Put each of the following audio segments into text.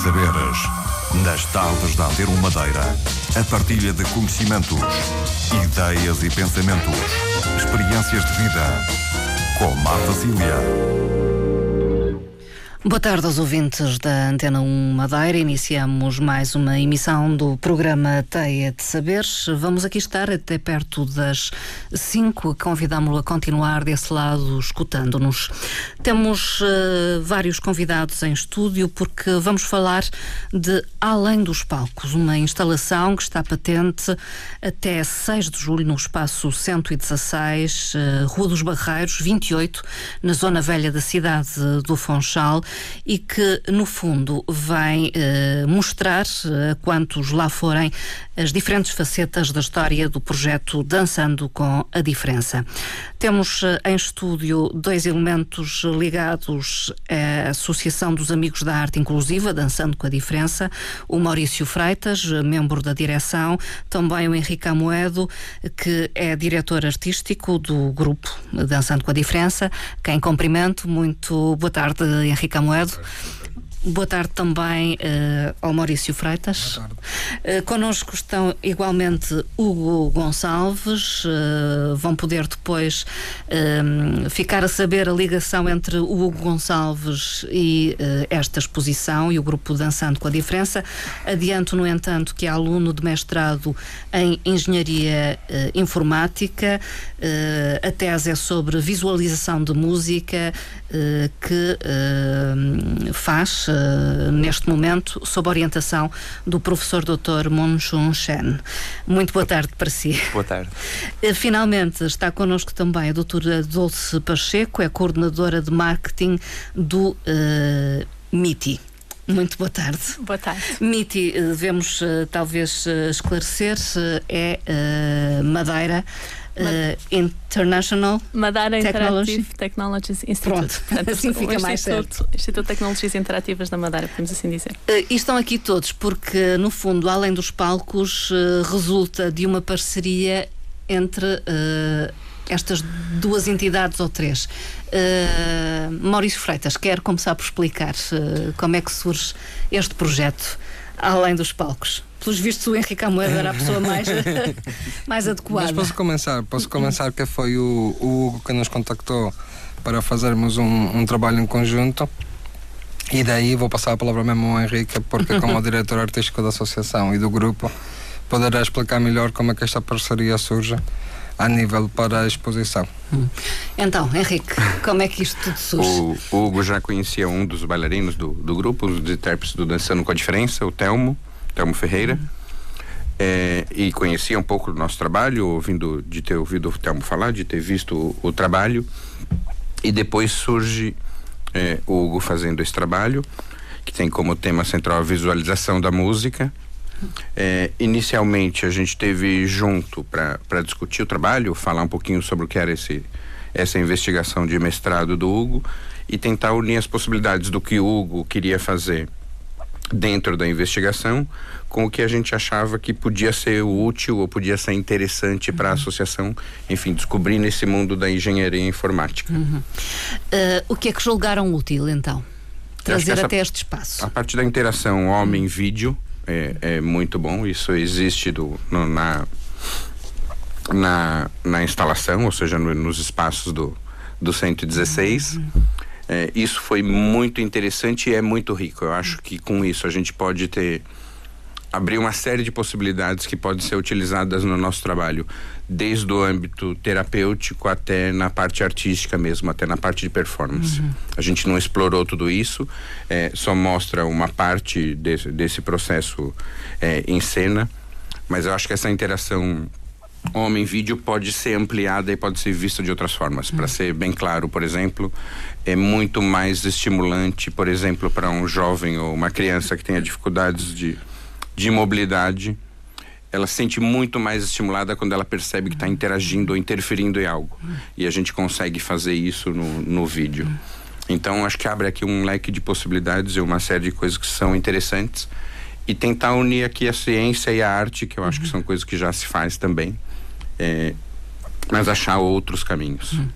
saberes. Nas tardes da Antero Madeira, a partilha de conhecimentos, ideias e pensamentos, experiências de vida. Com Marta Cília. Boa tarde aos ouvintes da Antena 1 Madeira. Iniciamos mais uma emissão do programa Teia de Saberes. Vamos aqui estar até perto das 5. Convidamos-lo a continuar desse lado, escutando-nos. Temos uh, vários convidados em estúdio porque vamos falar de Além dos Palcos, uma instalação que está patente até 6 de julho no espaço 116, uh, Rua dos Barreiros, 28, na zona velha da cidade do Funchal e que, no fundo, vem eh, mostrar a quantos lá forem as diferentes facetas da história do projeto Dançando com a Diferença. Temos eh, em estúdio dois elementos ligados à Associação dos Amigos da Arte Inclusiva, Dançando com a Diferença, o Maurício Freitas, membro da direção, também o Henrique Amoedo, que é diretor artístico do grupo Dançando com a Diferença, quem cumprimento. Muito boa tarde, Henrique Amoedo. Boa tarde também uh, ao Maurício Freitas. Boa tarde. Uh, connosco estão igualmente Hugo Gonçalves. Uh, vão poder depois ficar a saber a ligação entre o Hugo Gonçalves e esta exposição e o grupo Dançando com a Diferença. Adianto, no entanto, que é aluno de mestrado em Engenharia Informática. a tese é sobre visualização de música que faz uh, neste momento, sob orientação do professor Dr. Moon Chun Shen. Muito boa tarde para si. Boa tarde. Uh, finalmente está connosco também a doutora Dulce Pacheco, é coordenadora de marketing do uh, MITI. Muito boa tarde. Boa tarde. MITI, devemos talvez esclarecer, é Madeira. Uh, International Madeira Technology. Interactive Technologies Institute. Pronto, assim fica mais certo. Instituto de Tecnologias Interativas da Madeira, podemos assim dizer. Uh, e estão aqui todos porque, no fundo, além dos palcos, uh, resulta de uma parceria entre estas duas entidades ou três. Maurício Freitas, quer começar por explicar como é que surge este projeto, além dos palcos? Pelos vistos o Henrique Amoedo era a pessoa mais, mais adequada. Mas posso começar, posso começar que foi o, o Hugo que nos contactou para fazermos um, um, trabalho em conjunto e daí vou passar a palavra mesmo ao Henrique porque como diretor artístico da associação e do grupo poderá explicar melhor como é que esta parceria surge a nível para a exposição. Hum. Então, Henrique, como é que isto tudo surge? O, o Hugo já conhecia um dos bailarinos do, do grupo, os intérpretes do Dançando com a Diferença, o Telmo, Telmo Ferreira. É, e conhecia um pouco do nosso trabalho, ouvindo, de ter ouvido o Telmo falar, de ter visto o, o trabalho. E depois surge é, o Hugo fazendo esse trabalho, que tem como tema central a visualização da música. É, inicialmente a gente teve junto para discutir o trabalho, falar um pouquinho sobre o que era esse, essa investigação de mestrado do Hugo e tentar unir as possibilidades do que o Hugo queria fazer dentro da investigação com o que a gente achava que podia ser útil ou podia ser interessante para a uhum. associação, enfim, descobrir nesse mundo da engenharia informática. Uhum. Uh, o que é que julgaram útil então? Trazer essa, até este espaço. A parte da interação homem-vídeo é, é, muito bom, isso existe do, no, na, na, na instalação, ou seja, no, nos espaços do, do 116. Uhum. É, isso foi muito interessante e é muito rico. Eu acho que com isso a gente pode ter abrir uma série de possibilidades que podem ser utilizadas no nosso trabalho, desde o âmbito terapêutico até na parte artística mesmo, até na parte de performance. Uhum. A gente não explorou tudo isso, é, só mostra uma parte desse, desse processo é, em cena, mas eu acho que essa interação homem-vídeo pode ser ampliada e pode ser vista de outras formas. Uhum. Para ser bem claro, por exemplo, é muito mais estimulante, por exemplo, para um jovem ou uma criança que tenha dificuldades de, de mobilidade. Ela se sente muito mais estimulada quando ela percebe que está interagindo ou interferindo em algo. E a gente consegue fazer isso no, no vídeo. Então, acho que abre aqui um leque de possibilidades e uma série de coisas que são interessantes. E tentar unir aqui a ciência e a arte, que eu acho que são coisas que já se faz também. É, mas achar outros caminhos. Hum.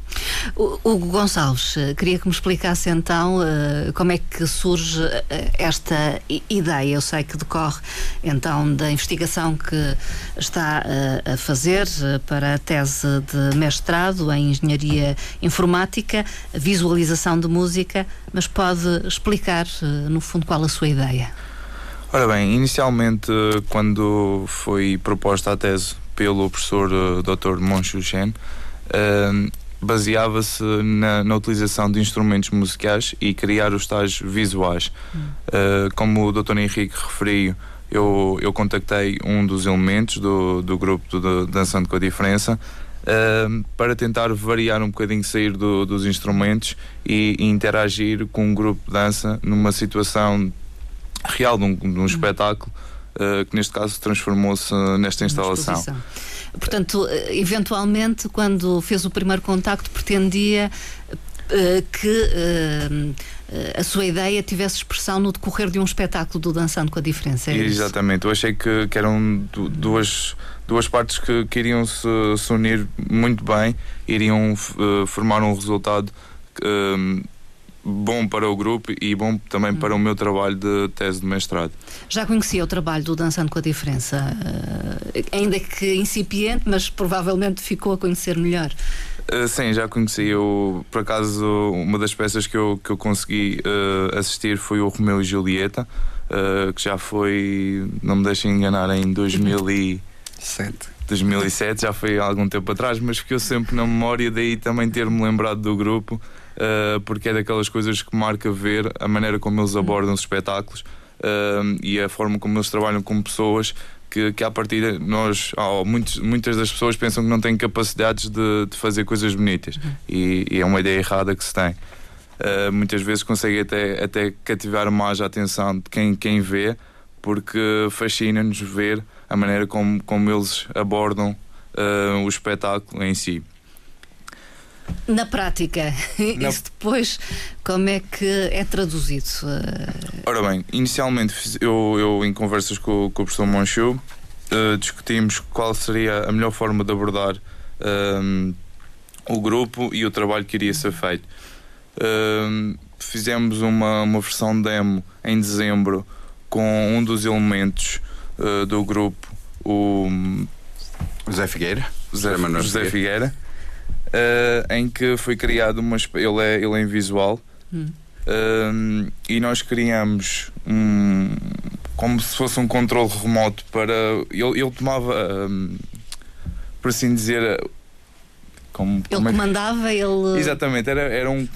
Hugo Gonçalves, eh, queria que me explicasse então uh, como é que surge uh, esta ideia. Eu sei que decorre então da investigação que está uh, a fazer para a tese de mestrado em Engenharia Informática, visualização de música, mas pode explicar no fundo qual a sua ideia? Ora bem, inicialmente quando foi proposta a tese pelo professor Dr. Monchu Chen, baseava-se na, na, utilização de instrumentos musicais e criar os tais visuais. Hum. Uh, como o Dr. Henrique referiu, eu, eu contactei um dos elementos do, do grupo do Dançando com a Diferença uh, para tentar variar um bocadinho, sair do, dos instrumentos e, e, interagir com um grupo de dança numa situação real, de um, de um hum. espetáculo, uh, que neste caso transformou-se nesta instalação. Portanto, eh, eventualmente, quando fez o primeiro contacto, pretendia que a sua ideia tivesse expressão no decorrer de um espetáculo do Dançando com a Diferença. É Exatamente, isso? eu achei que, que eram duas, duas partes que, que iriam se, se unir muito bem, iriam uh, formar um resultado bom para o grupo e bom também hum. para o meu trabalho de tese de mestrado. Já conhecia o trabalho do Dançando com a Diferença, uh, ainda que incipiente, mas provavelmente ficou a conhecer melhor. Uh, sim, já conheci. Eu, por acaso, uma das peças que eu, que eu consegui uh, assistir foi o Romeu e Julieta, que já foi, não me deixem enganar, em 2007. 2007, já foi há algum tempo atrás, mas ficou sempre na memória, daí também ter-me lembrado do grupo uh, porque é daquelas coisas que marca ver a maneira como eles abordam os espetáculos uh, e a forma como eles trabalham com pessoas que, que à partida nós, oh, muitos, muitas das pessoas pensam que não têm capacidades de, de fazer coisas bonitas uhum. e, e, é uma ideia errada que se tem. Uh, muitas vezes consegue até, até cativar mais a atenção de quem, quem vê, porque fascina-nos ver a maneira como, como eles abordam uh, o espetáculo em si. Na prática, Na... isso depois, como é que é traduzido? Ora bem, inicialmente eu, eu em conversas com, com o professor Monchou uh, discutimos qual seria a melhor forma de abordar uh, o grupo e o trabalho que iria ser feito. Uh, fizemos uma, uma versão demo em dezembro com um dos elementos do grupo, o José Figueira. José, José Figueira uh, em que foi criado uma. Ele é, ele é em visual. Hum. Uh, e nós criamos um. como se fosse um controle remoto para. Ele, ele tomava. Um, por assim dizer. Como, ele como é comandava, ele. Exatamente, era, era um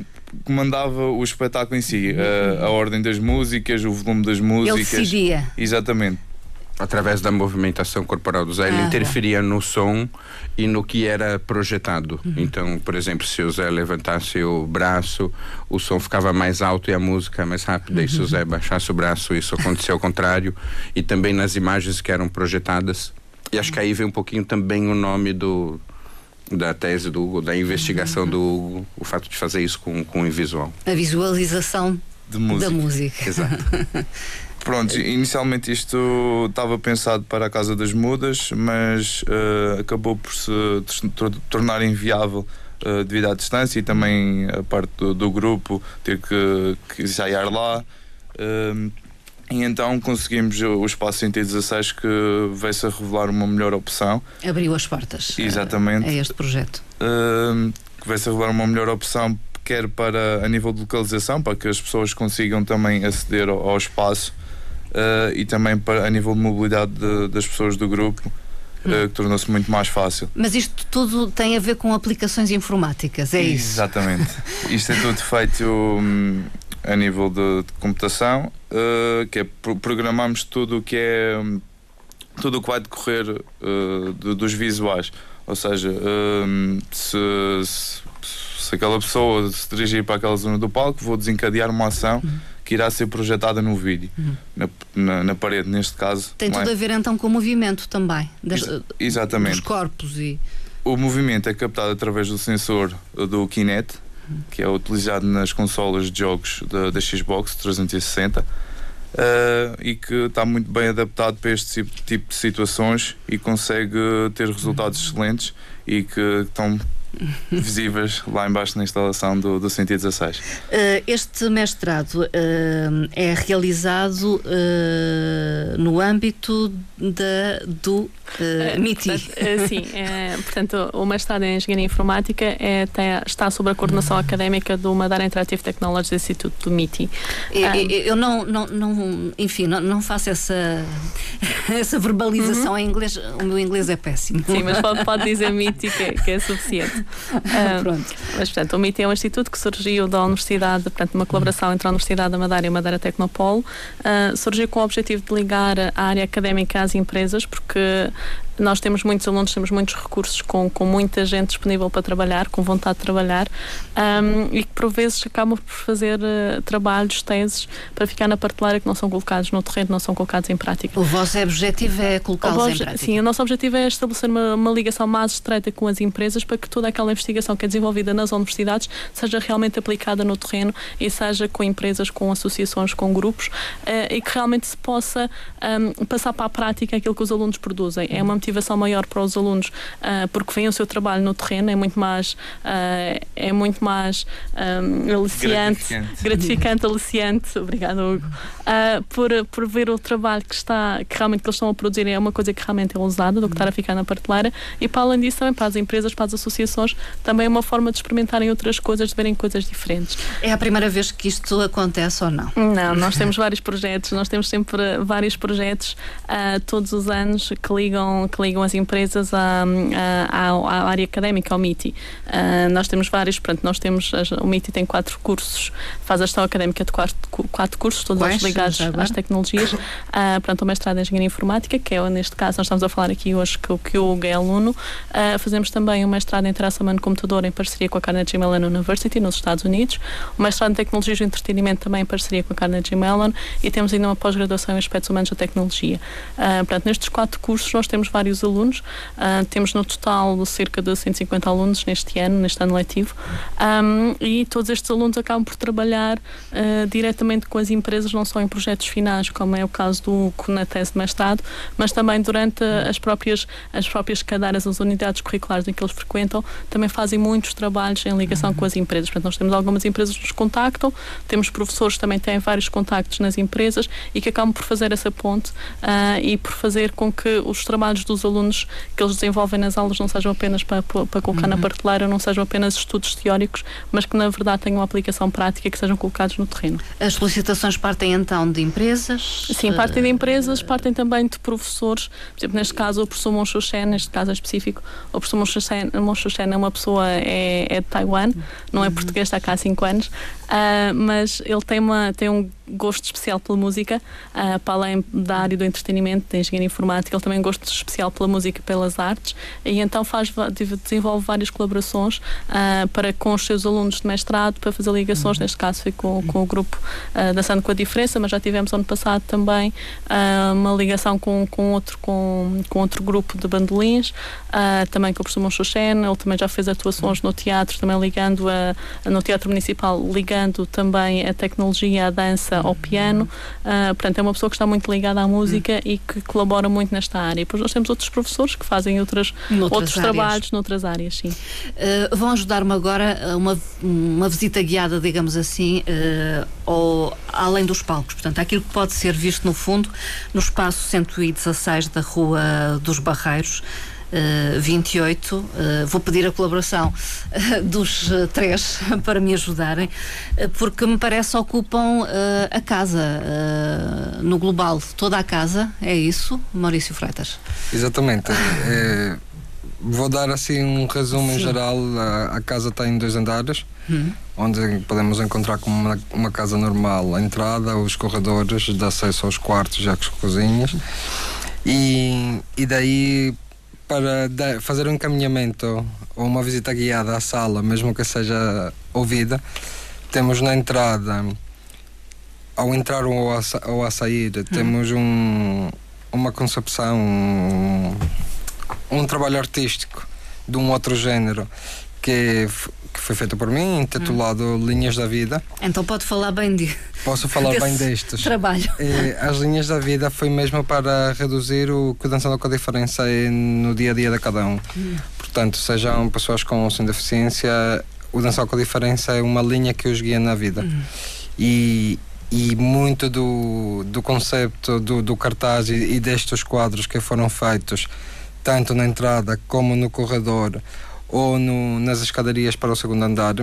comandava o espetáculo em si, uhum. a, a, ordem das músicas, o volume das músicas. Ele decidia. Exatamente através da movimentação corporal do Zé, ele ah, interferia no som e no que era projetado. Uhum. Então, por exemplo, se o Zé levantasse o braço, o som ficava mais alto e a música mais rápida. Uhum. E se o Zé uhum. baixasse o braço, isso acontecia ao contrário. E também nas imagens que eram projetadas. E acho que aí vem um pouquinho também o nome do da tese do Hugo, da investigação uhum. do Hugo, o fato de fazer isso com, com o visual. A visualização música. da música. Exato. Pronto, inicialmente isto estava pensado para a Casa das Mudas, mas uh, acabou por se tornar inviável uh, devido à distância e também a parte do, do grupo ter que, que ensaiar lá. Uh, e então conseguimos o espaço 116 que veio-se a revelar uma melhor opção. Abriu as portas Exatamente. a, a este projeto. que veio-se a revelar uma melhor opção, quer para a nível de localização, para que as pessoas consigam também aceder ao, ao espaço uh, e também para, a nível de mobilidade de, das pessoas do grupo. Uh, que tornou-se muito mais fácil. Mas isto tudo tem a ver com aplicações informáticas, é isso? Exatamente. isto é tudo feito um, a nível de, de computação, uh, que é programamos tudo o que é um, tudo o que vai decorrer de, dos visuais. Ou seja, um, se, se, se, aquela pessoa se dirigir para aquela zona do palco, vou desencadear uma ação. Uhum que irá ser projetada no vídeo, uhum. na, na, na, parede, neste caso. Tem tudo é? a ver então com o movimento também, das, Ex exatamente. dos corpos. e O movimento é captado através do sensor do Kinect, que é utilizado nas consolas de jogos da, da Xbox 360. uh, e que está muito bem adaptado para este tipo de situações e consegue ter resultados excelentes e que estão visíveis lá embaixo na instalação do, do 116. Uh, este mestrado uh, é realizado uh, no âmbito da, do uh, MITI. Uh, sim, é, portanto, o mestrado em Engenharia Informática é, tem, está sob a coordenação uhum. académica do Madeira Interactive Technologies Instituto do MITI. Eu, eu não, não, não, enfim, não, não faço essa, essa verbalização uhum. em inglês, o meu inglês é péssimo. Sim, mas pode, pode dizer MITI que, é, que é suficiente. Pronto. Mas, portanto, o MITI é um instituto que surgiu da Universidade, portanto, uma colaboração entre a Universidade da Madeira e a Madeira Tecnopolo, uh, surgiu com o objetivo de ligar a área académica às empresas, porque nós temos muitos alunos, temos muitos recursos com, com muita gente disponível para trabalhar, com vontade de trabalhar um, e que por vezes acabam por fazer uh, trabalhos, teses para ficar na prateleira que não são colocados no terreno, não são colocados em prática. O vosso objetivo é colocá-los em prática? Sim, o nosso objetivo é estabelecer uma, uma, ligação mais estreita com as empresas para que toda aquela investigação que é desenvolvida nas universidades seja realmente aplicada no terreno e seja com empresas, com associações, com grupos uh, e que realmente se possa um, passar para a prática aquilo que os alunos produzem. É uma motivação maior para os alunos uh, porque veem o seu trabalho no terreno, é muito mais, uh, é muito mais um, aliciante, gratificante, gratificante aliciante, obrigado Hugo, uh, por, por ver o trabalho que está, que realmente que eles estão a produzir é uma coisa que realmente é ousada do que estar a ficar na prateleira e para além disso também para as empresas, para as associações, também é uma forma de experimentarem outras coisas, de verem coisas diferentes. É a primeira vez que isto acontece ou não? Não, nós temos vários projetos, nós temos sempre vários projetos todos os anos que ligam, que ligam as empresas à, à, à área académica, ao MITI. Uh, nós temos vários, pronto, nós temos, o MITI tem quatro cursos, faz a gestão académica de quatro, quatro cursos, todos eles ligados às tecnologias. Uh, pronto, o mestrado em Engenharia Informática, que é neste caso, nós estamos a falar aqui hoje que, que o é aluno. Uh, fazemos também o mestrado em Interação Humano-Computador em parceria com a Carnegie Mellon University, nos Estados Unidos. O mestrado em Tecnologias do Entretenimento também em parceria com a Carnegie Mellon e temos ainda uma pós-graduação em Aspectos Humanos da Tecnologia. Uh, portanto, nestes quatro cursos nós temos vários alunos alunos. Uh, temos no total cerca de 150 alunos neste ano, neste ano letivo, um, e todos estes alunos acabam por trabalhar uh, diretamente com as empresas, não só em projetos finais, como é o caso do na tese de mestrado, mas também durante as próprias, as próprias cadeiras, as unidades curriculares em que eles frequentam, também fazem muitos trabalhos em ligação com as empresas. Portanto, nós temos algumas empresas que nos contactam, temos professores que também têm vários contactos nas empresas e que acabam por fazer essa ponte uh, e por fazer com que os trabalhos dos alunos alunos que eles desenvolvem nas aulas não sejam apenas para, para colocar uhum. na prateleira, não sejam apenas estudos teóricos, mas que na verdade tenham uma aplicação prática que sejam colocados no terreno. As solicitações partem então de empresas? Sim, partem de empresas, partem também de professores. Por exemplo, neste caso, o professor Monchuchen, neste caso específico, o professor Monchuchen é uma pessoa, é, é de Taiwan, não é uhum. português, está cá há 5 anos, uh, mas ele tem, uma, tem um gosto especial pela música, uh, para além da área do entretenimento, da engenharia informática, ele também gosto especial pela música e pelas artes, e então faz, desenvolve várias colaborações uh, para com os seus alunos de mestrado, para fazer ligações, uhum. neste caso foi com, com o grupo uh, Dançando com a Diferença, mas já tivemos ano passado também uma ligação com, com, outro, com, com outro grupo de bandolins, também com o professor Monchuchen, ele também já fez atuações no teatro, também ligando a, no Teatro Municipal, ligando também a tecnologia, a dança ao piano. Uh, portanto, é uma pessoa que está muito ligada à música e que colabora muito nesta área. E depois nós temos outros professores que fazem outras, outros áreas. trabalhos noutras áreas, sim. Uh, vão ajudar-me agora a uma, uma visita guiada, digamos assim, uh, ao, além dos palcos. Portanto, aquilo que pode ser visto no fundo no espaço 116 da Rua dos Barreiros. Uh, 28. Uh, vou pedir a colaboração uh, dos três para me ajudarem, porque me parece ocupam a casa no global, toda a casa, é isso, Maurício Freitas? Exatamente. É, vou dar assim um resumo Sim. em geral. A, a, casa está em dois andares. Hum. Onde podemos encontrar como uma, uma, casa normal a entrada, os corredores de acesso aos quartos e às cozinhas. E, e daí para fazer um encaminhamento ou uma visita guiada à sala, mesmo que seja ouvida, temos na entrada, ao entrar ou a, ou a sair, hum. temos um, uma concepção, um, um trabalho artístico de um outro género que, que foi feita por mim, intitulado Linhas da Vida. Então pode falar bem de, Posso falar bem destes. trabalho. Eh, As linhas da vida foi mesmo para reduzir o que o com a Diferença é no dia a dia de cada um. Portanto, sejam pessoas com ou sem deficiência, o Dançar com a Diferença é uma linha que os guia na vida. E, e muito do, do concepto do, do cartaz e, e destes quadros que foram feitos, tanto na entrada como no corredor ou no, nas escadarias para o segundo andar,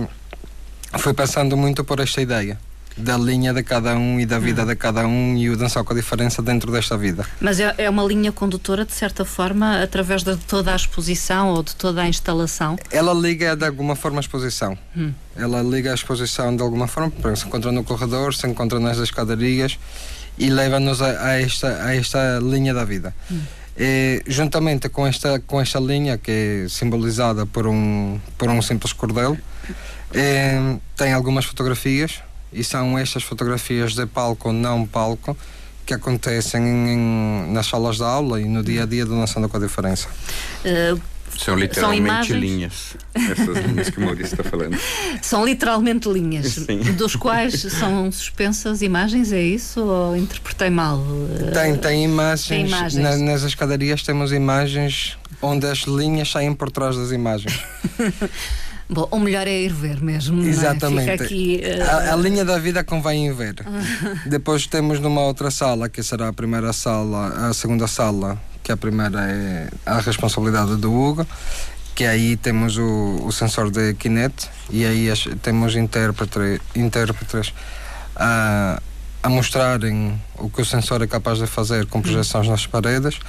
foi passando muito por esta ideia da linha de cada um e da vida de cada um e o dançar com a diferença dentro desta vida. Mas é, é uma linha condutora, de certa forma, através de toda a exposição ou de toda a instalação. Ela liga de alguma forma a exposição. Hum. Ela liga a exposição de alguma forma, por exemplo, se encontra no corredor, se encontra nas escadarias e leva-nos a, a esta, a esta linha da vida. E, juntamente com esta, com esta linha, que é simbolizada por um, por um simples cordel, eh, tem algumas fotografias e são estas fotografias de palco não palco que acontecem em- nas salas de aula e no dia a dia do Dançando com a Diferença. Eh, São literalmente imagens? linhas. Essas linhas que o Maurício está falando. são literalmente linhas, Sim. dos quais são suspensas imagens, é isso? Ou interpretei mal? Tem, tem imagens. Tem imagens. na- nas escadarias temos imagens onde as linhas saem por trás das imagens. Bom, o melhor é ir ver mesmo. é? Exatamente. Fica aqui. eh, A, a linha da vida convém ir ver. Depois temos numa outra sala, que será a primeira sala, a segunda sala, que a primeira é a responsabilidade do Hugo, que aí temos o, o sensor de Kinect e aí as- temos intérprete, intérpretes a, a mostrarem o que o sensor é capaz de fazer com projeções nas paredes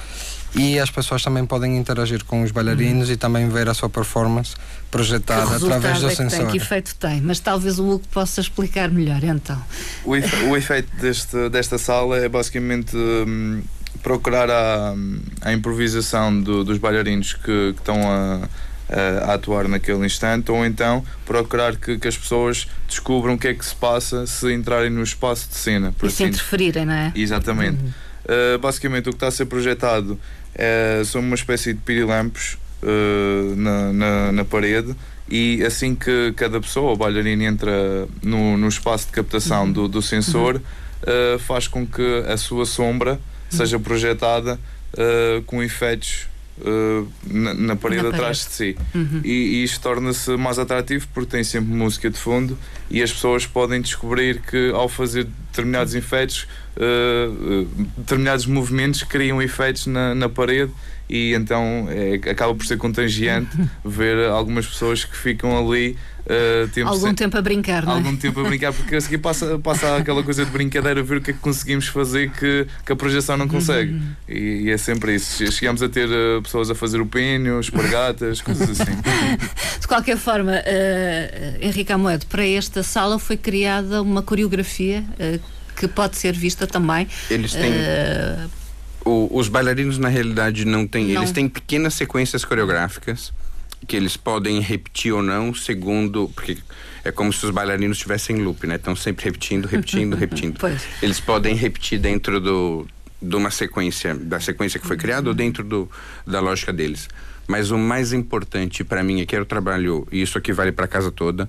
e as pessoas também podem interagir com os bailarinos e também ver a sua performance projetada através do é que tem, sensor. que efeito tem? Mas talvez o Hugo possa explicar melhor, então. O, efe- o efeito deste, desta sala é basicamente hum, procurar a, a improvisação do- dos bailarinos que, que estão a, a- a atuar naquele instante, ou então procurar que, que as pessoas descubram o que é que se passa se entrarem no espaço de cena. E se assim interferirem, não é? Exatamente. Uh, basicamente, o que está a ser projetado é, são uma espécie de pirilampos uh, na, na, na parede e assim que cada pessoa, o bailarino, entra no, no espaço de captação do, do sensor, uh, faz com que a sua sombra seja projetada uh, com efeitos uh, na, na parede Na atrás de si. E, e isto torna-se mais atrativo porque tem sempre música de fundo e as pessoas podem descobrir que ao fazer determinados efeitos, uh, determinados movimentos criam efeitos na, na parede e então é, acaba por ser contagiante ver algumas pessoas que ficam ali uh, tempo Algum sem- tempo a brincar, não é? algum tempo a brincar, porque a seguir passa, passa aquela coisa de brincadeira, ver o que é que conseguimos fazer que, que a projeção não consegue. Uhum. E, e é sempre isso. Chegamos a ter uh, pessoas a fazer o pênio, espargatas, coisas assim. De qualquer forma, eh, Henrique Amoedo, para esta sala foi criada uma coreografia eh, que pode ser vista também. Eles têm. eh, o- os bailarinos, na realidade, não têm. Não. Eles têm pequenas sequências coreográficas que eles podem repetir ou não, segundo. Porque é como se os bailarinos estivessem em loop, né? Estão sempre repetindo, repetindo, repetindo. Pois. Eles podem repetir dentro do, de uma sequência, da sequência que foi criada ou dentro do, da lógica deles. Mas o mais importante para mim, é que era o trabalho, e isso aqui vale para a casa toda,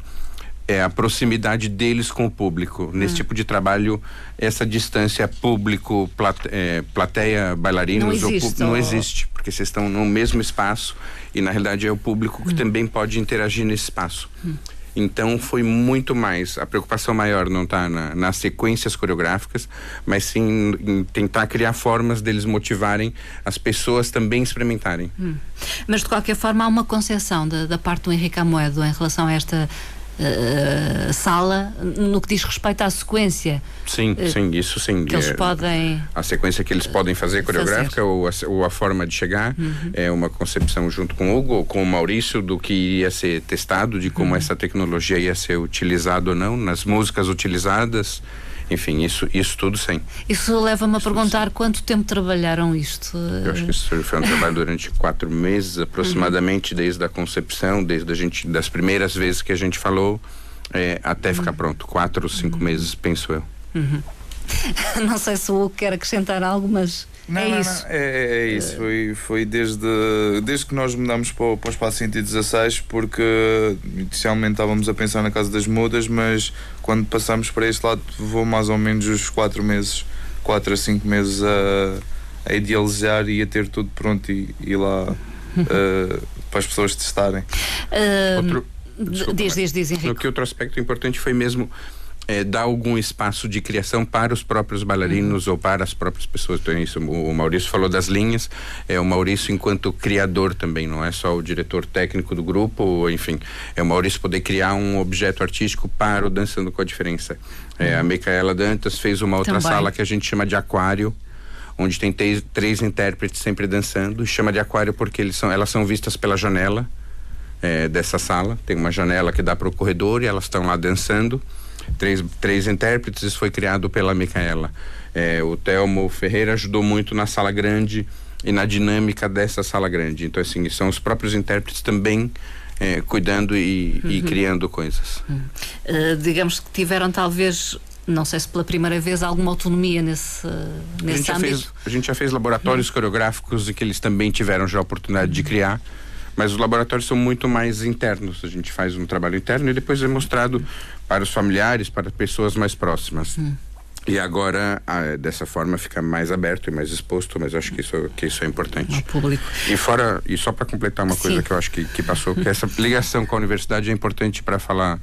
é a proximidade deles com o público. Nesse tipo de trabalho, essa distância público, plate, é, plateia, bailarinos, Não ou existe, não ou- existe, porque vocês estão no mesmo espaço e na realidade é o público que também pode interagir nesse espaço. Então foi muito mais. A preocupação maior não está na, nas sequências coreográficas, mas sim em tentar criar formas deles motivarem as pessoas também experimentarem. mas de qualquer forma há uma concepção da, da parte do Henrique Amoedo em relação a esta eh, sala no que diz respeito à sequência Sim, sim, isso sim. que eles É, podem. A sequência que eles podem fazer coreográfica Ou, a, ou a forma de chegar é uma concepção junto com o Hugo ou com o Maurício do que ia ser testado, de como essa tecnologia ia ser utilizada ou não, nas músicas utilizadas. Enfim, isso, isso tudo sim. Isso leva-me a perguntar quanto tempo trabalharam isto. Eu acho que isso foi um trabalho durante quatro meses, aproximadamente, desde a concepção, desde a gente, das primeiras vezes que a gente falou, é, até ficar pronto. Quatro ou cinco meses, penso eu. Não sei se o Hugo quer acrescentar algo, mas Não, é não, isso. Não. É, é, é isso. Foi, foi desde, desde que nós mudamos para o, para o espaço 116, porque inicialmente estávamos a pensar na Casa das Mudas, mas quando passamos para este lado, vou mais ou menos os 4 meses, 4 a 5 meses a, a idealizar e a ter tudo pronto e, e lá uh, para as pessoas testarem. Uh, Outro, diz, diz, diz, Henrique. Que outro aspecto importante foi mesmo é, dar algum espaço de criação para os próprios bailarinos uhum. ou para as próprias pessoas. Então, isso, o Maurício falou das linhas, é o Maurício enquanto criador também, não é só o diretor técnico do grupo, enfim, é o Maurício poder criar um objeto artístico para o Dançando com a Diferença. É, a Micaela Dantas fez uma outra também. sala que a gente chama de aquário, onde tem três, três intérpretes sempre dançando, chama de aquário porque eles são, elas são vistas pela janela é, dessa sala, tem uma janela que dá para o corredor e elas estão lá dançando três, três intérpretes, isso foi criado pela Micaela. É, o Telmo Ferreira ajudou muito na sala grande e na dinâmica dessa sala grande. Então, assim, são os próprios intérpretes também é, cuidando e, uhum. e, criando coisas. Uhum. Uh, digamos que tiveram talvez não sei se pela primeira vez alguma autonomia nesse, nesse a âmbito. Fez, a gente já fez laboratórios uhum. coreográficos e que eles também tiveram já a oportunidade de criar mas os laboratórios são muito mais internos. A gente faz um trabalho interno e depois é mostrado para os familiares, para pessoas mais próximas. Hum. E agora, dessa forma, fica mais aberto e mais exposto, mas acho que isso, que isso é importante. Ao público. E fora, e só para completar uma coisa Sim. que eu acho que, que passou, que essa ligação com a universidade é importante para falar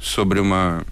sobre uma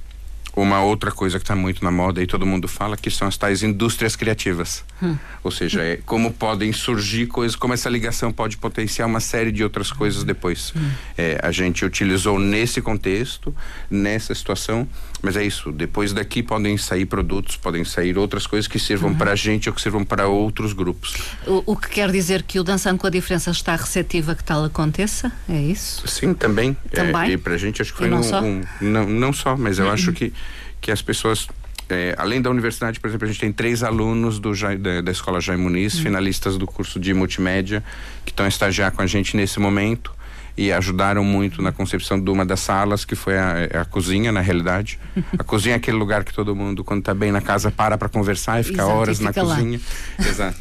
uma outra coisa que está muito na moda e todo mundo fala que são as tais indústrias criativas. Hum. Ou seja, é como podem surgir coisas, como essa ligação pode potenciar uma série de outras coisas depois. Hum. É, a gente utilizou nesse contexto, nessa situação, mas é isso. Depois daqui podem sair produtos, podem sair outras coisas que sirvam uhum. para a gente ou que sirvam para outros grupos. O, o, que quer dizer que o Dançando com a Diferença está receptiva que tal aconteça? É isso? Sim, também. também? É, e para a gente acho que foi não um, só? Um, não, não só, mas eu uhum. acho que que as pessoas é, além da universidade, por exemplo, a gente tem três alunos do, da, da escola Jaime Muniz, uhum. finalistas do curso de multimédia, que estão a estagiar com a gente nesse momento e ajudaram muito na concepção de uma das salas, que foi a, a cozinha, na realidade. A cozinha é aquele lugar que todo mundo, quando está bem na casa, para para conversar e fica Exato, horas e fica na lá. cozinha. Exato.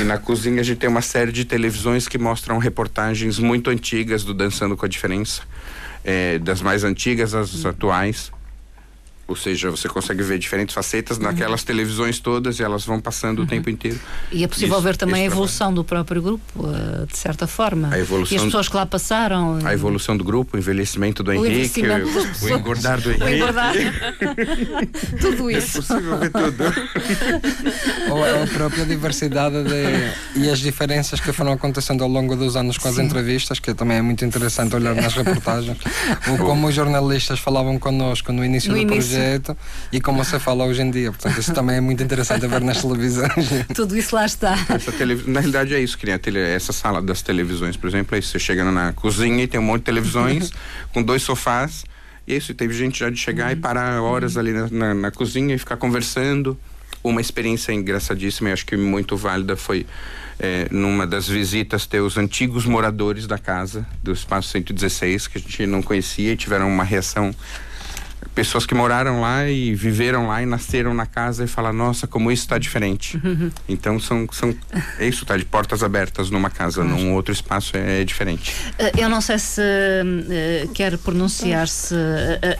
E na cozinha a gente tem uma série de televisões que mostram reportagens muito antigas do Dançando com a Diferença. É, das mais antigas às atuais ou seja, você consegue ver diferentes facetas uhum. naquelas televisões todas e elas vão passando uhum. o tempo inteiro. E é possível Isso, ver também a evolução trabalho. do próprio grupo, uh, de certa forma. A evolução, e as pessoas que lá passaram. A evolução do grupo, o envelhecimento do o Henrique, o, o, engordar do Henrique. O engordar. tudo isso. É possível ver tudo. Ou a própria diversidade de, e as diferenças que foram acontecendo ao longo dos anos com as Sim. entrevistas, que também é muito interessante olhar nas reportagens. Ou como os jornalistas falavam connosco no início no do início. projeto projeto e como você fala hoje em dia. Portanto, isso também é muito interessante ver nas televisões. Tudo isso lá está. Na realidade é isso, que tele... essa sala das televisões, por exemplo, é isso. Você chega na cozinha e tem um monte de televisões com dois sofás. E é isso, teve gente já de chegar e parar horas ali na, na, na cozinha e ficar conversando. Uma experiência engraçadíssima e acho que muito válida foi é, numa das visitas ter os antigos moradores da casa do espaço 116 que a gente não conhecia e tiveram uma reação pessoas que moraram lá e viveram lá e nasceram na casa e falam, nossa, como isso está diferente. Uhum. Então são, são é isso, está de portas abertas numa casa, claro. num outro espaço é, é diferente. Uh, eu não sei se uh, quer pronunciar-se uh,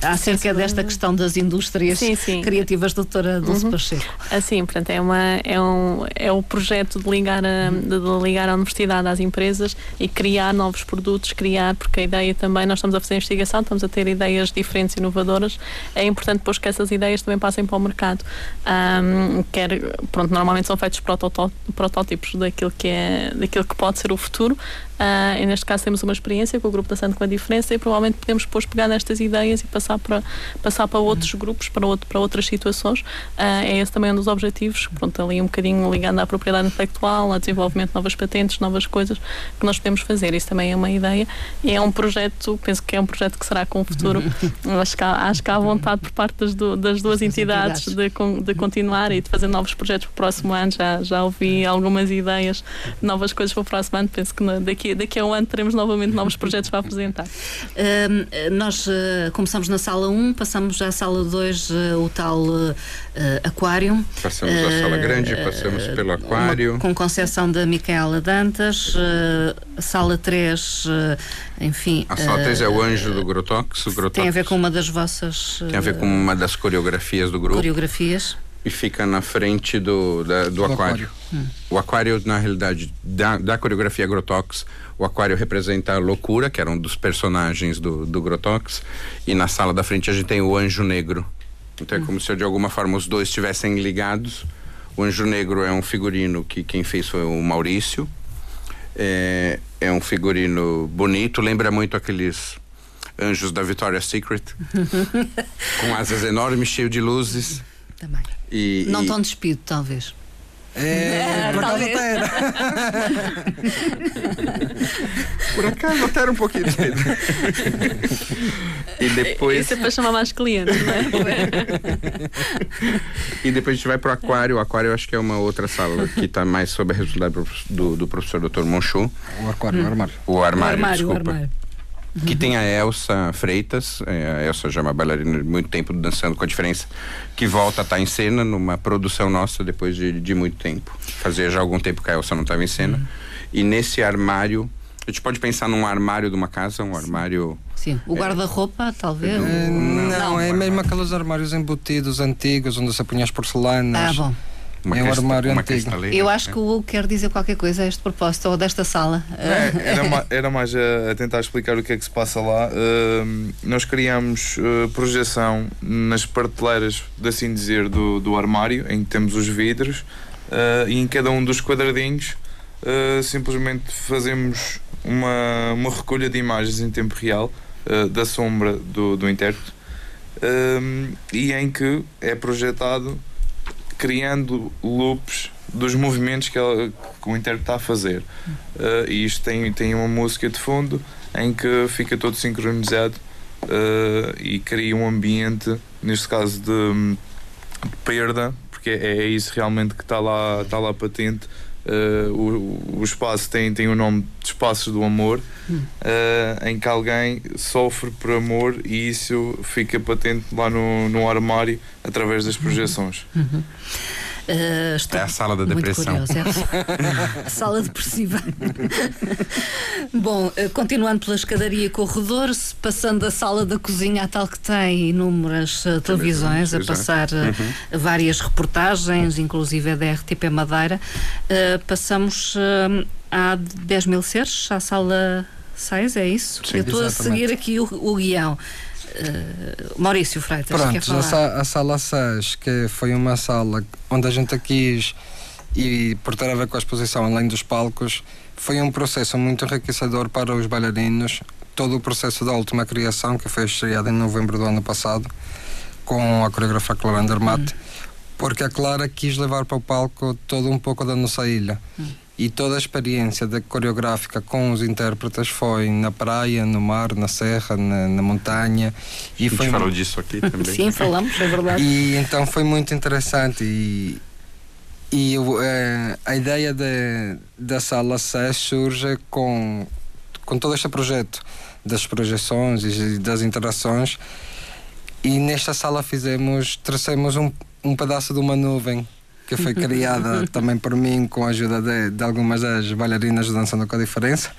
acerca desta questão das indústrias sim, sim. criativas, doutora Dulce uhum. Pacheco. Assim, portanto, é, uma, é, um, é o projeto de ligar, a, de ligar a universidade às empresas e criar novos produtos, criar, porque a ideia também, nós estamos a fazer investigação, estamos a ter ideias diferentes, inovadoras é importante depois que essas ideias também passem para o mercado. Um, quer, pronto, normalmente são feitos protótipos daquilo que, é, daquilo que pode ser o futuro, Uh, e neste caso temos uma experiência com o grupo da Santo com a diferença e provavelmente podemos depois pegar nestas ideias e passar para, passar para outros grupos, para, outro, para outras situações. Uh, é esse também um dos objetivos, pronto, ali um bocadinho ligando à propriedade intelectual, ao desenvolvimento de novas patentes, novas coisas que nós podemos fazer. Isso também é uma ideia e é um projeto, penso que é um projeto que será com o futuro. acho, que há, acho que há vontade por parte das, do, das duas entidades, De, de continuar e de fazer novos projetos para o próximo ano. Já, já ouvi algumas ideias, novas coisas para o próximo ano. Penso que daqui daqui, daqui a um ano teremos novamente novos projetos para apresentar. Uh, nós uh, começamos na sala 1, passamos à sala 2, uh, o tal aquário. Passamos à sala grande, passamos pelo aquário. Uma, com concessão da Micaela Dantas, sala 3, enfim. A sala 3 é o anjo do Grotox, o Grotox. Tem a ver com uma das vossas. Tem a ver com uma das coreografias do grupo. Coreografias e fica na frente do, da, do, do, aquário. aquário. Hum. O aquário, na realidade, da, da coreografia Grotox, o aquário representa a loucura, que era um dos personagens do, do Grotox, e na sala da frente a gente tem o anjo negro. Então é como se de alguma forma os dois estivessem ligados. O anjo negro é um figurino que quem fez foi o Maurício. É, é um figurino bonito, lembra muito aqueles anjos da Victoria's Secret, com asas enormes, cheio de luzes. Também. E, não e... tão despido, talvez. É, por acaso até era. por acaso até era um pouquinho despido. e depois. Isso é para chamar mais clientes, não é? e depois a gente vai para o aquário. O aquário eu acho que é uma outra sala que está mais sob a responsabilidade do, do professor Dr. Monchou. O aquário, hum. o armário. O armário, o armário desculpa. O armário que tem a Elsa Freitas. É, a Elsa já é uma bailarina de muito tempo dançando com a diferença, que volta a estar em cena numa produção nossa depois de, de muito tempo. Fazia já algum tempo que a Elsa não estava em cena. Uhum. E nesse armário, a gente pode pensar num armário de uma casa, um armário. Sim, o guarda-roupa, talvez? É, não, não, é mesmo aqueles armários embutidos antigos onde se punha as porcelanas. Ah, bom. Uma é um armário antigo. Eu acho que o Hugo quer dizer qualquer coisa a este propósito ou desta sala. É, era, era, mais a, a, tentar explicar o que é que se passa lá. Uh, nós criamos uh, projeção nas prateleiras, de assim dizer, do, do armário, em que temos os vidros, uh, e em cada um dos quadradinhos simplesmente fazemos uma, uma recolha de imagens em tempo real da sombra do, do intérprete. e em que é projetado criando loops dos movimentos que, ela, que o intérprete está a fazer. Uh, e isto tem, tem uma música de fundo em que fica todo sincronizado uh, e cria um ambiente, neste caso, de, de perda, porque é, é, isso realmente que está lá, está lá patente. Uh, o, o espaço tem, tem o nome de Espaços do Amor, uh, em que alguém sofre por amor e isso fica patente lá no, no armário através das projeções. Uhum. Uh, é a sala da depressão. É a sala depressiva. Bom, uh, continuando pela escadaria corredor, passando da sala da cozinha à tal que tem inúmeras uh, televisões a passar uhum. várias reportagens, inclusive da RTP Madeira, passamos há 10 mil seres à sala 6, é isso? Sim, Eu estou a seguir aqui o, o guião. Uh, Maurício Freitas, Pronto, quer falar? A, sala 6, que foi uma sala onde a gente quis, e por ter a ver com a exposição além dos palcos, foi um processo muito enriquecedor para os bailarinos. Todo o processo da última criação, que foi estreado em novembro do ano passado, com a coreógrafa Clara Andermatt, hum. porque a Clara quis levar para o palco todo um pouco da nossa ilha. Hum e toda a experiência da coreográfica com os intérpretes foi na praia, no mar, na serra, na, na montanha. E a gente foi... falou disso aqui também. Sim, falamos, é verdade. E então foi muito interessante e, e é, a ideia de, da sala SES surge com, com todo este projeto das projeções e das interações e nesta sala fizemos, tracemos um, um pedaço de uma nuvem que foi criada também por mim com a ajuda de, de algumas das bailarinas Dançando com a Diferença.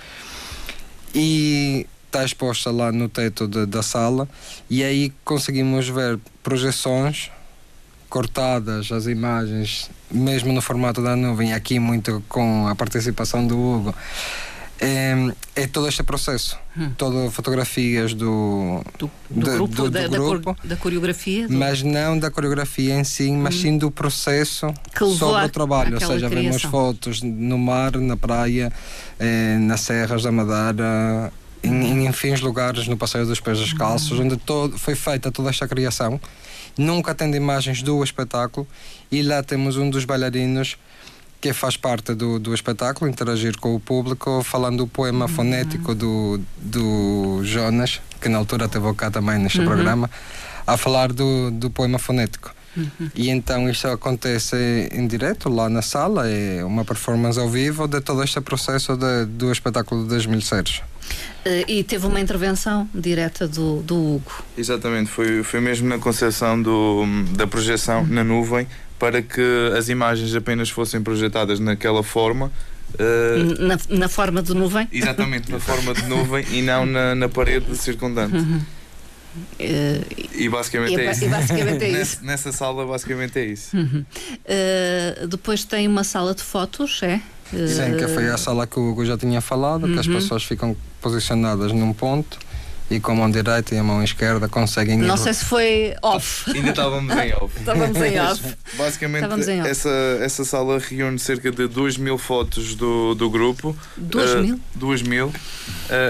E está exposta lá no teto de, da sala e aí conseguimos ver projeções cortadas as imagens mesmo no formato da nuvem aqui muito com a participação do Hugo é, é todo este processo. Hum. Todas fotografias do, do, do, de, grupo, do, da, grupo da, da, coreografia. Mas não da coreografia em si, mas hum. sim do processo sobre o trabalho. Ou seja, criação. vemos fotos no mar, na praia, eh, nas serras da Madeira, em, em enfim lugares no Passeio dos Pés Descalços, hum. onde todo, foi feita toda esta criação. Nunca tendo imagens do espetáculo, e lá temos um dos bailarinos que faz parte do, do espetáculo, interagir com o público, falando o poema uhum. fonético do, do Jonas, que na altura teve cá também neste uhum. programa, a falar do, do poema fonético. Uhum. E então isto acontece em direto lá na sala, é uma performance ao vivo de todo este processo de, do espetáculo de 2000 seres. Uh, e teve uma intervenção direta do, do Hugo. Exatamente, foi, foi mesmo na concepção do, da projeção uhum. na nuvem para que as imagens apenas fossem projetadas naquela forma. Uh, na, na, forma de nuvem? Exatamente, na forma de nuvem e não na, na parede circundante. Uhum. Uh, e basicamente e, é isso. Basicamente é isso. Nessa sala, basicamente é isso. Uhum. Uh, depois tem uma sala de fotos, é? Sim, que foi a sala que o Hugo já tinha falado, uhum. que as uhum. pessoas ficam posicionadas num ponto e com a mão direita e a mão esquerda conseguem. Não sei se foi off. Ainda estávamos em off. estávamos em off. Basicamente, em off. Essa, essa sala reúne cerca de 2 mil fotos do, do grupo. 2 uh, mil? 2 mil. Uh,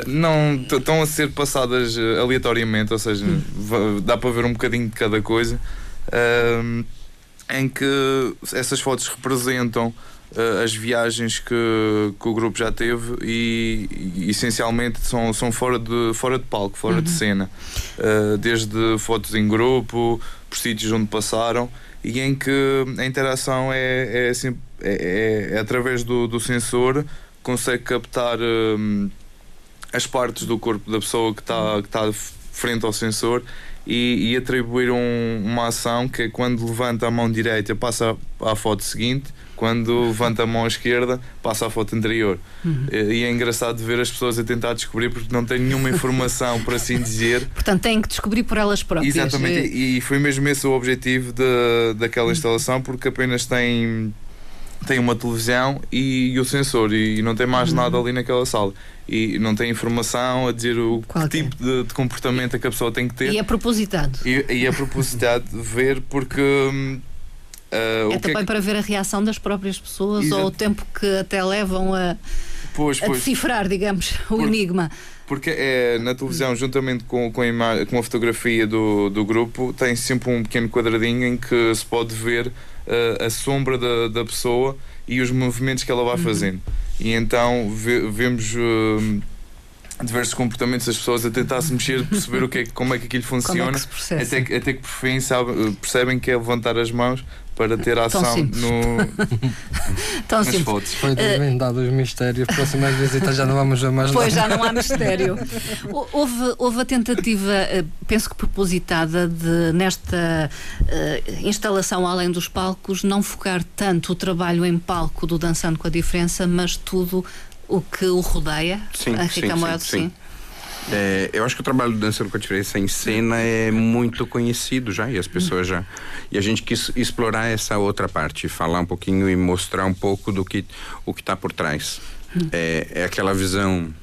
não estão a ser passadas uh, aleatoriamente, ou seja, hum. dá para ver um bocadinho de cada coisa. Uh, em que essas fotos representam as viagens que, que, o grupo já teve e, e, essencialmente são, são fora, de, fora de palco, fora uhum. de cena. Uh, desde fotos em grupo, por sítios onde passaram e em que a interação é, é, assim, é, é, através do, do sensor consegue captar um, as partes do corpo da pessoa que está que tá frente ao sensor e, e atribuir um, uma ação que é quando levanta a mão direita passa à foto seguinte quando levanta a mão à esquerda, passa à foto anterior. Uhum. E é engraçado ver as pessoas a tentar descobrir porque não têm nenhuma informação, por assim dizer. Portanto, têm que descobrir por elas próprias. Exatamente, e foi mesmo esse o objetivo de, daquela instalação, porque apenas tem tem uma televisão e, e, o sensor e não tem mais uhum. nada ali naquela sala e não tem informação a dizer o que é? tipo de, de, comportamento é que a pessoa tem que ter e é propositado e, e é propositado ver porque hum, Uh, é também é que... para ver a reação das próprias pessoas Exato. ou o tempo que até levam a, pois, a decifrar, digamos, o Por, enigma. Porque é, na televisão, juntamente com, com, a, imagem, com a fotografia do, do grupo, tem sempre um pequeno quadradinho em que se pode ver uh, a sombra da, da pessoa e os movimentos que ela vai uhum. fazendo. E então ve, vemos. Uh, diversos comportamentos das pessoas a tentar se mexer, perceber o que é, como é que aquilo funciona, é que até, que, até que por fim sabe, percebem que é levantar as mãos para ter ação no, Tão nas simples. fotos. Foi desvendado os mistérios. Próximas visitas já não vamos ver mais Pois, já não há mistério. houve, houve a tentativa, eh, penso que propositada, de nesta uh, instalação além dos palcos não focar tanto o trabalho em palco do Dançando com a Diferença, mas tudo o que o rodeia. Sim, a Rica sim, Moedo, sim. sim. É, eu acho que o trabalho do Dançando com a Diferença em cena é muito conhecido já e as pessoas já. E a gente quis explorar essa outra parte, falar um pouquinho e mostrar um pouco do que o que está por trás. É, é aquela visão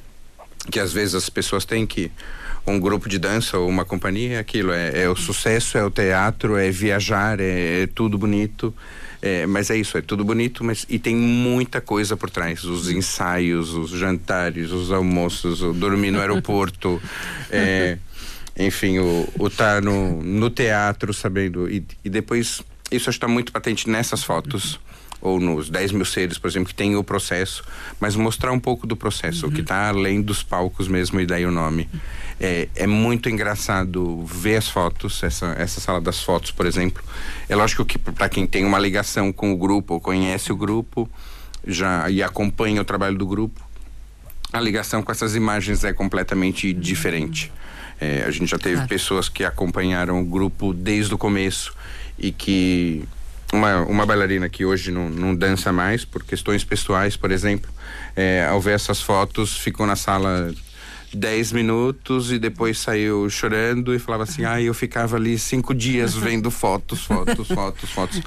que às vezes as pessoas têm que um grupo de dança ou uma companhia é aquilo é, é o sucesso é o teatro é viajar é, é tudo bonito é, mas é isso, é tudo bonito, mas e tem muita coisa por trás. Os ensaios, os jantares, os almoços, o dormir no aeroporto. é, enfim, o estar tá no, no teatro, sabendo. E, e depois, isso está muito patente nessas fotos ou nos 10 mil seres, por exemplo, que tem o processo, mas mostrar um pouco do processo, uhum. o que está além dos palcos mesmo, e daí o nome. É, é muito engraçado ver as fotos, essa, essa sala das fotos, por exemplo. É lógico que para quem tem uma ligação com o grupo, ou conhece o grupo, já e acompanha o trabalho do grupo, a ligação com essas imagens é completamente diferente. É, a gente já teve claro. pessoas que acompanharam o grupo desde o começo e que uma, uma bailarina que hoje não, não dança mais por questões pessoais, por exemplo, é, ao ver essas fotos, ficou na sala 10 minutos e depois saiu chorando e falava assim: ah, eu ficava ali cinco dias vendo fotos, fotos, fotos, fotos.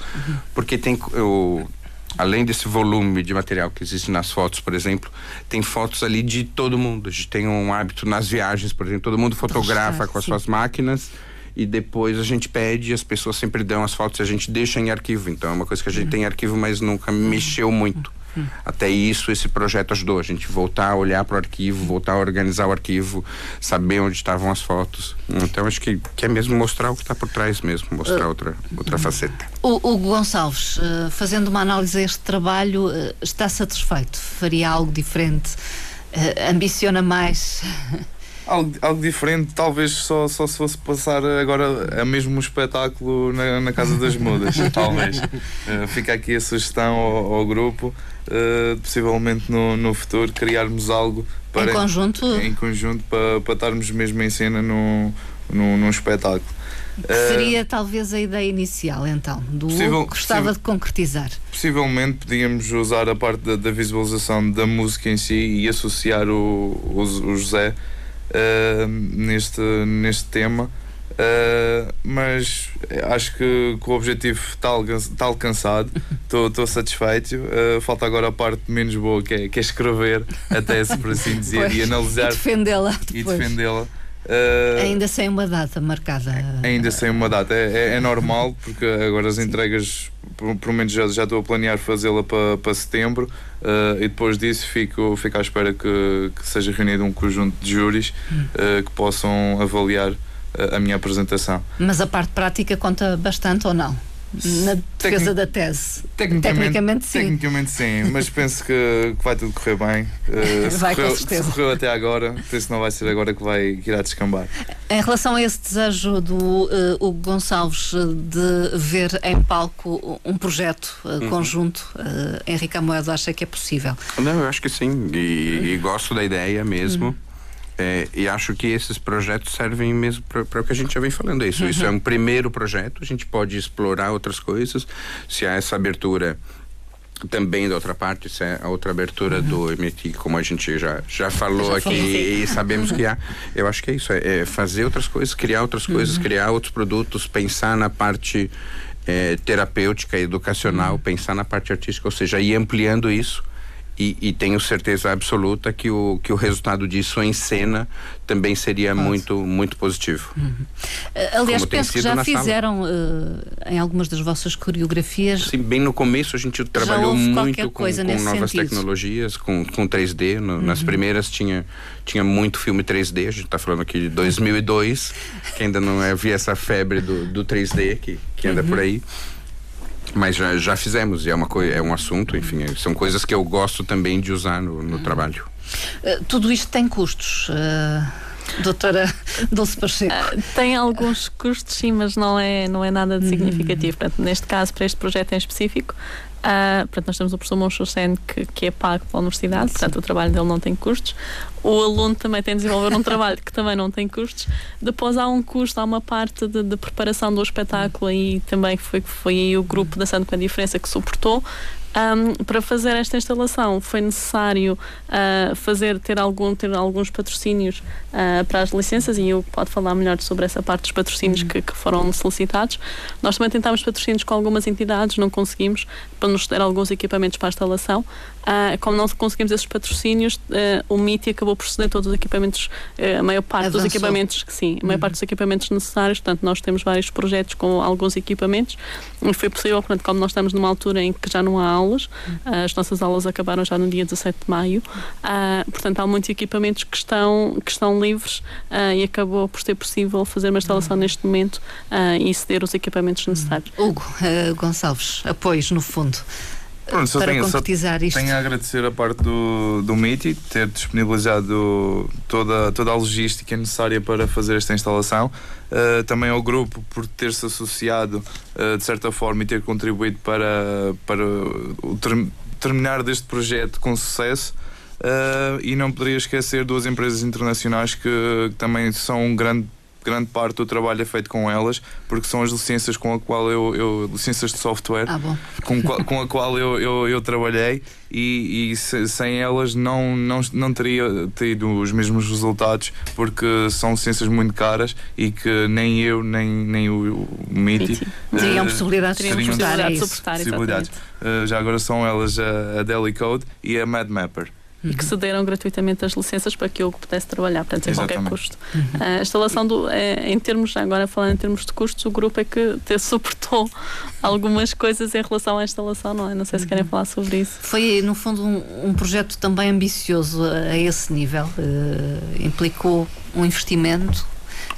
Porque tem. Eu, além desse volume de material que existe nas fotos, por exemplo, tem fotos ali de todo mundo. A gente tem um hábito nas viagens, por exemplo, todo mundo fotografa Poxa, com as sim. suas máquinas e depois a gente pede, as pessoas sempre dão as fotos e a gente deixa em arquivo. Então é uma coisa que a gente tem em arquivo, mas nunca mexeu muito. Até isso, esse projeto ajudou a gente voltar a olhar para o arquivo, voltar a organizar o arquivo, saber onde estavam as fotos. Então, acho que, que é mesmo mostrar o que está por trás mesmo, mostrar uh, outra, outra faceta. O Hugo Gonçalves, uh, fazendo uma análise a este trabalho, uh, está satisfeito? Faria algo diferente? ambiciona mais? Algo, algo diferente, talvez só, só se fosse passar agora a mesmo espetáculo na, na Casa das Mudas, talvez. Uh, fica aqui a sugestão ao, ao grupo, uh, possivelmente no, no futuro, criarmos algo para, em conjunto, em conjunto para, para estarmos mesmo em cena num, num, num espetáculo. Que seria uh, talvez a ideia inicial, então, do possível, que gostava de concretizar. Possivelmente podíamos usar a parte da, da, visualização da música em si e associar o, o, o José uh, neste, neste tema. Uh, mas acho que, que o objetivo está, alcançado, estou satisfeito. Uh, falta agora a parte menos boa, que é, que é escrever a tese, por assim dizer, pois, e analisar e defendê-la. E defendê-la. Uh, ainda sem uma data marcada. Ainda sem uma data. É, é, é normal, porque agora as entregas, por menos já, já estou a planear fazê-la para, para setembro. Uh, e depois disso fico, fico à espera que, que seja reunido um conjunto de júris uh, que possam avaliar a minha apresentação. Mas a parte prática conta bastante ou não? Na defesa da tese. Tecnicamente, tecnicamente, sim. Tecnicamente sim, mas penso que, que vai tudo correr bem. Uh, vai, correu, com certeza. Se correu até agora, penso que não vai ser agora que vai que irá descambar. Em relação a esse desejo do uh, Hugo Gonçalves de ver em palco um projeto uh, uhum. conjunto, uh, Henrique Amoedo acha que é possível? Não, eu acho que sim, e, e gosto da ideia mesmo. Uhum. É, e acho que esses projetos servem mesmo para o que a gente já vem falando. Isso, uhum. isso é um primeiro projeto, a gente pode explorar outras coisas. Se há essa abertura também da outra parte, se é a outra abertura uhum. do MIT, como a gente já, já falou já aqui e sabemos que há. Eu acho que é isso, é, é fazer outras coisas, criar outras uhum. coisas, criar outros produtos, pensar na parte é, terapêutica, educacional, uhum. pensar na parte artística, ou seja, ir ampliando isso e, e, tenho certeza absoluta que o, que o resultado disso em cena também seria muito, muito positivo. Uhum. Uh, aliás, penso que já fizeram uh, em algumas das vossas coreografias. Sim, bem no começo a gente trabalhou muito com, com novas sentido. tecnologias, com, com 3D. No, uhum. Nas primeiras tinha, tinha muito filme 3D, a gente está falando aqui de 2002, que ainda não havia essa febre do, do 3D que, que anda uhum. por aí. Mas já, já fizemos, e é, uma é um assunto, enfim, é, são coisas que eu gosto também de usar no, no trabalho. Uh, tudo isto tem custos. Uh... Doutora Dulce Pacheco. Uh, tem alguns custos, sim, mas não é, não é nada de significativo. Uhum. Portanto, neste caso, para este projeto em específico, Uh, portanto, nós temos o professor Monchusen que, que é pago pela universidade, Sim. portanto, o trabalho dele não tem custos. O aluno também tem de desenvolver um trabalho que também não tem custos. Depois há um custo, há uma parte de, de preparação do espetáculo e também foi, foi o grupo da Santo com a Diferença que suportou. Um, para fazer esta instalação foi necessário uh, fazer ter algum ter alguns patrocínios uh, para as licenças e eu pode falar melhor sobre essa parte dos patrocínios uhum. que, que, foram solicitados. Nós também tentámos patrocínios com algumas entidades, não conseguimos para nos dar alguns equipamentos para a instalação. Uh, como não conseguimos esses patrocínios, o MITI acabou por ceder todos os equipamentos, a maior parte Avançou. dos equipamentos, sim, a maior uhum. parte dos equipamentos necessários. Portanto, nós temos vários projetos com alguns equipamentos e foi possível, portanto, como nós estamos numa altura em que já não há aulas, as nossas aulas acabaram já no dia 17 de maio, portanto, há muitos equipamentos que estão, que estão livres e acabou por ser possível fazer uma instalação uhum. neste momento e ceder os equipamentos necessários. Hugo uh, Gonçalves, apoios no fundo. Pronto, para tenho, concretizar isto. Tenho a agradecer a parte do, do MITI ter disponibilizado toda, toda a logística necessária para fazer esta instalação. Uh, também ao grupo por ter-se associado uh, de certa forma e ter contribuído para, para o ter, terminar deste projeto com sucesso. Uh, e não poderia esquecer duas empresas internacionais que, que também são um grande grande parte do trabalho é feito com elas, porque são as licenças com a qual eu, eu licenças de software ah, com, com a qual eu, eu, eu trabalhei e, e, sem elas não, não, não teria tido os mesmos resultados porque são licenças muito caras e que nem eu nem, nem o, o MITI uh, teriam possibilidade, teriam possibilidade de suportar, possibilidades. Uh, já agora são elas a, a Deli Code e a MadMapper e que cederam gratuitamente as licenças para que eu pudesse trabalhar, portanto, sem qualquer custo. Uhum. A instalação, do, é, em termos, agora falando em termos de custos, o grupo é que te suportou algumas coisas em relação à instalação, não é? Não sei se querem uhum. falar sobre isso. Foi, no fundo, um, um projeto também ambicioso a, a esse nível. Uh, implicou um investimento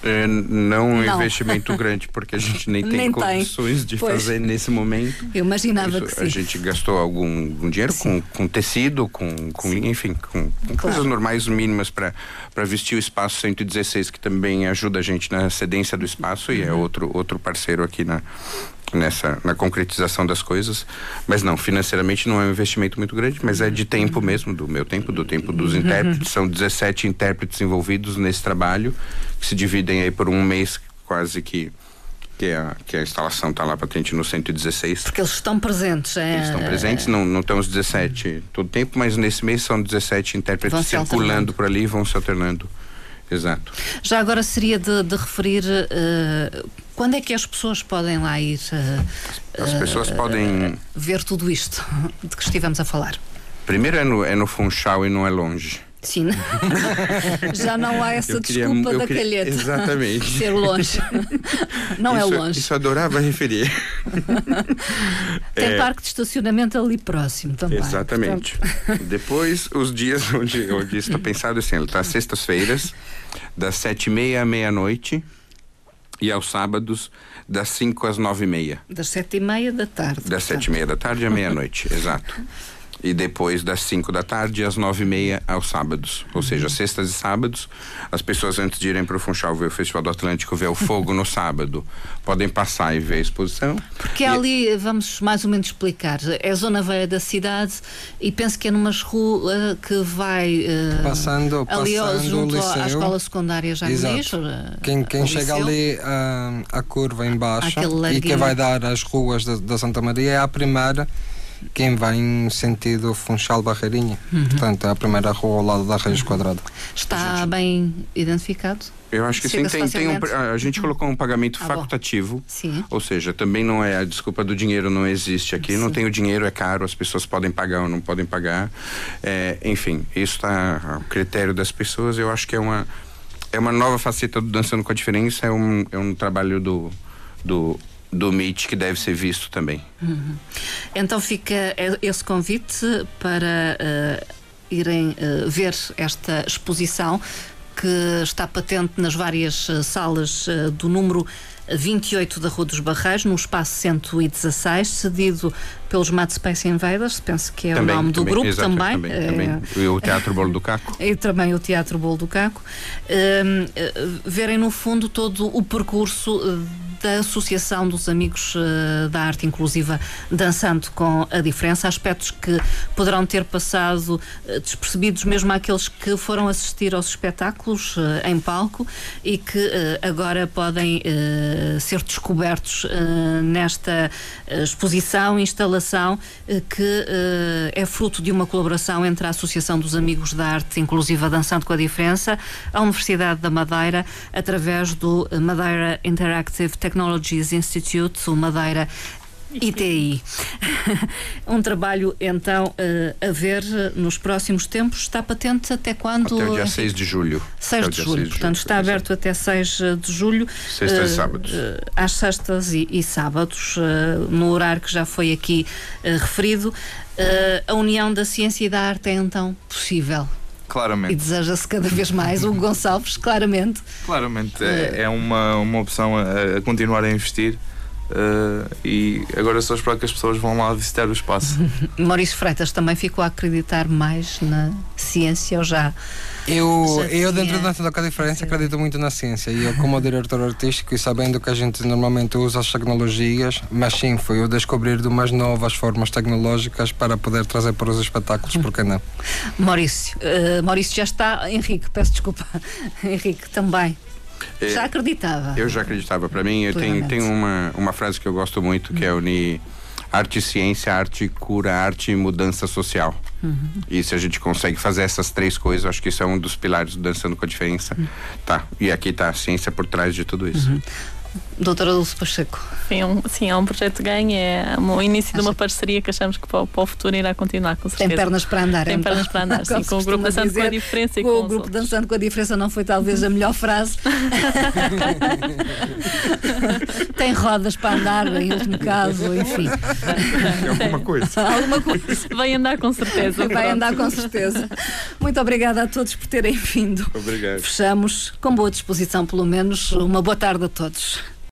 É, não um investimento grande, porque a gente nem tem Nem tem. condições de Pois. fazer nesse momento. Eu imaginava Isso, que a sim. gente gastou algum, algum dinheiro com, com tecido, com, com enfim, com, com coisas normais mínimas para vestir o espaço 116, que também ajuda a gente na cedência do espaço e é Uhum. outro, outro parceiro aqui na, nessa na concretização das coisas. Mas não, financeiramente não é um investimento muito grande, mas é de tempo mesmo, do meu tempo, do tempo dos intérpretes. São 17 intérpretes envolvidos nesse trabalho, que se dividem aí por um mês quase que. Que a, que a instalação está lá patente no 116. Porque eles estão presentes. É, Eles estão presentes, não, não estão os 17 todo tempo, mas nesse mês são 17 intérpretes circulando por ali e vão se alternando. Exato. Já agora seria de, de referir eh, quando é que as pessoas podem lá ir eh, As eh, pessoas podem. ver tudo isto de que estivemos a falar. Primeiro é no, é no Funchal e não é longe. Sim. Já não há essa queria- desculpa da queria- calheta. exatamente. Ser longe. Não isso, é longe. Isso adorava referir. Tem é- parque de estacionamento ali próximo também. Exatamente. Depois, os dias onde, onde está pensado assim, está sextas-feiras, das sete e meia à meia-noite, e aos sábados, das cinco às nove e meia. Portanto, das sete e meia da tarde. Das sete e meia da tarde à meia-noite, exato. E depois das 5 da tarde às nove e meia aos sábados. Ou seja, sextas e sábados, as pessoas antes de irem para o Funchal ver o Festival do Atlântico, ver o fogo no sábado, podem passar e ver a exposição. Porque E- ali, vamos mais ou menos explicar, é a zona velha da cidade e penso que é numas ruas que vai eh, Passando, ali passando o junto à- à liceu. escola secundária já. Muniz, eh, Quem, quem chega liceu. ali ah, à curva em baixo Aquele e que vai dar as ruas da, da Santa Maria é a primeira quem vai em sentido Funchal Barreirinha. Uhum. Portanto, é a primeira rua ao lado da Reis Quadrada. Está bem identificado? Eu acho que sim, tem, tem um, a gente colocou um pagamento Ah, bom. facultativo. Sim. Ou seja, também não é a desculpa do dinheiro não existe aqui. Não Sim. tem o dinheiro, é caro, as pessoas podem pagar ou não podem pagar. É, enfim, isso está ao critério das pessoas. Eu acho que é uma, é uma nova faceta do Dançando com a Diferença. É um, é um trabalho do, do, do MIT que deve ser visto também. Então fica esse convite para eh, irem eh, ver esta exposição que está patente nas várias eh, salas do número 28 da Rua dos Barreiros, no espaço 116, cedido pelos Mad Space Invaders, penso que é também, o nome do também, grupo exato, também. também, eh, também. E o Teatro Bolo do Caco. e também o Teatro Bolo do Caco, hum, eh, verem no fundo todo o percurso eh, da Associação dos Amigos eh, da Arte Inclusiva Dançando com a Diferença, aspectos que poderão ter passado eh, despercebidos mesmo àqueles que foram assistir aos espetáculos eh, em palco e que eh, agora podem eh, ser descobertos eh, nesta eh, exposição, instalação que é fruto de uma colaboração entre a Associação dos Amigos da Arte Inclusiva Dançando com a Diferença, a Universidade da Madeira, através do Madeira Interactive Technologies Institute, o Madeira ITI. um trabalho, então, eh, a ver eh, nos próximos tempos. Está patente até quando? Até o dia Henrique? 6 de julho. 6 Até o de julho, 6 de portanto está exato. aberto até 6 de julho. Sextas e eh, sábados. eh, às sextas e, e sábados, eh, no horário que já foi aqui eh, referido. Eh, a união da ciência e da arte é então possível e Claramente. deseja-se cada vez mais. O Gonçalves, claramente. Claramente. É, é uma, uma opção a, a continuar a investir. Eh, e agora só espero que as pessoas vão lá visitar o espaço. Maurício Freitas também ficou a acreditar mais na ciência ou já? Eu, Já eu tinha- dentro da da Diferença acredito muito na ciência e eu como diretor artístico e sabendo que a gente normalmente usa as tecnologias, mas sim, foi o descobrir de umas novas formas tecnológicas para poder trazer para os espetáculos, por que não? Maurício, eh, Maurício já está. Henrique, peço desculpa. Henrique também. É, Já acreditava. Eu já acreditava. Para mim, eu tenho, tenho uma, uma frase que eu gosto muito, que é unir arte e ciência, arte e cura, arte e mudança social. E se a gente consegue fazer essas três coisas, acho que isso é um dos pilares do Dançando com a Diferença. Tá. E aqui tá a ciência por trás de tudo isso. Doutora Dulce Pacheco. Sim, é um, sim, é um projeto ganho, é o início de uma parceria que achamos que para, para, o futuro irá continuar, com certeza. Tem pernas para andar, Tem então. pernas para andar, sim, com o grupo Dançando dizer, com a Diferença e com, com o grupo outros. Dançando com a Diferença não foi talvez a melhor frase. Tem rodas para andar, em último caso, enfim. É alguma coisa. alguma coisa. Vai andar com certeza. Vai pronto. andar com certeza. Muito obrigada a todos por terem vindo. Obrigado. Fechamos com boa disposição, pelo menos. Uma boa tarde a todos.